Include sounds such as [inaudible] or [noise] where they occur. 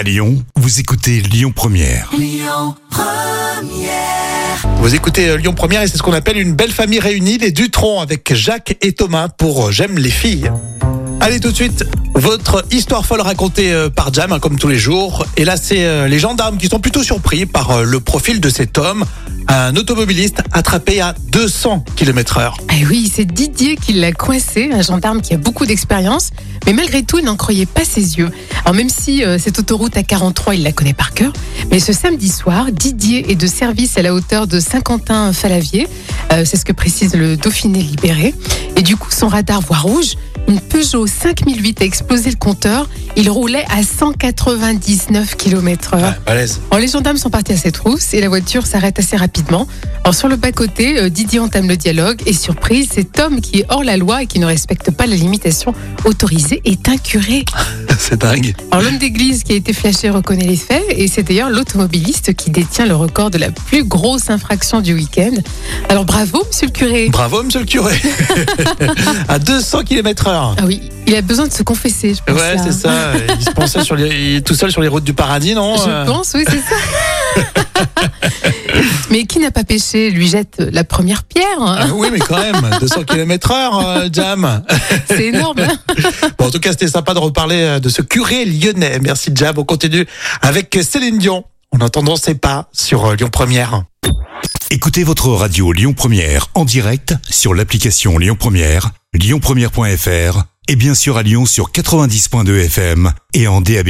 À Lyon, vous écoutez Lyon Première. Vous écoutez euh, Lyon Première et c'est ce qu'on appelle une belle famille réunie, les Dutron avec Jacques et Thomas pour euh, J'aime les filles. Allez tout de suite, votre histoire folle racontée euh, par Jam, hein, comme tous les jours. Et là, c'est les gendarmes qui sont plutôt surpris par le profil de cet homme, un automobiliste attrapé à 200 km heure. Ah oui, c'est Didier qui l'a coincé, un gendarme qui a beaucoup d'expérience, mais malgré tout, il n'en croyait pas ses yeux. Alors même si euh, cette autoroute à 43, il la connaît par cœur, mais ce samedi soir, Didier est de service à la hauteur de Saint-Quentin-Falavier, Euh, c'est ce que précise le Dauphiné libéré, et du coup, son radar voit rouge. Peugeot 5008 a explosé le compteur. Il roulait à 199 km heure. balèze. Alors, les gendarmes sont partis à cette trousse et la voiture s'arrête assez rapidement. Alors, sur le bas-côté, euh, Didier entame le dialogue et surprise, cet homme qui est hors la loi et qui ne respecte pas la limitation autorisée est incuré. [laughs] C'est dingue. Alors, l'homme d'église qui a été flashé reconnaît les faits et c'est d'ailleurs l'automobiliste qui détient le record de la plus grosse infraction du week-end. Alors, bravo, monsieur le curé. Bravo, monsieur le curé. [laughs] à 200 km heure. Ah oui, il a besoin de se confesser, je pense. Ouais, c'est ça. Il se pensait sur les, tout seul sur les routes du paradis, non Euh, Je pense, oui, c'est ça. [laughs] Mais qui n'a pas péché lui jette la première pierre. ah oui, mais quand même, [laughs] 200 km heure, euh, Jam. [laughs] C'est énorme. hein. [laughs] Bon, en tout cas, c'était sympa de reparler euh, de ce curé lyonnais. Merci, Jam. On continue avec Céline Dion. En attendant ses pas sur euh, Lyon Première. Écoutez votre radio Lyon Première en direct sur l'application Lyon Première, lyonpremière.fr et bien sûr à Lyon sur 90.2 FM et en DAB+.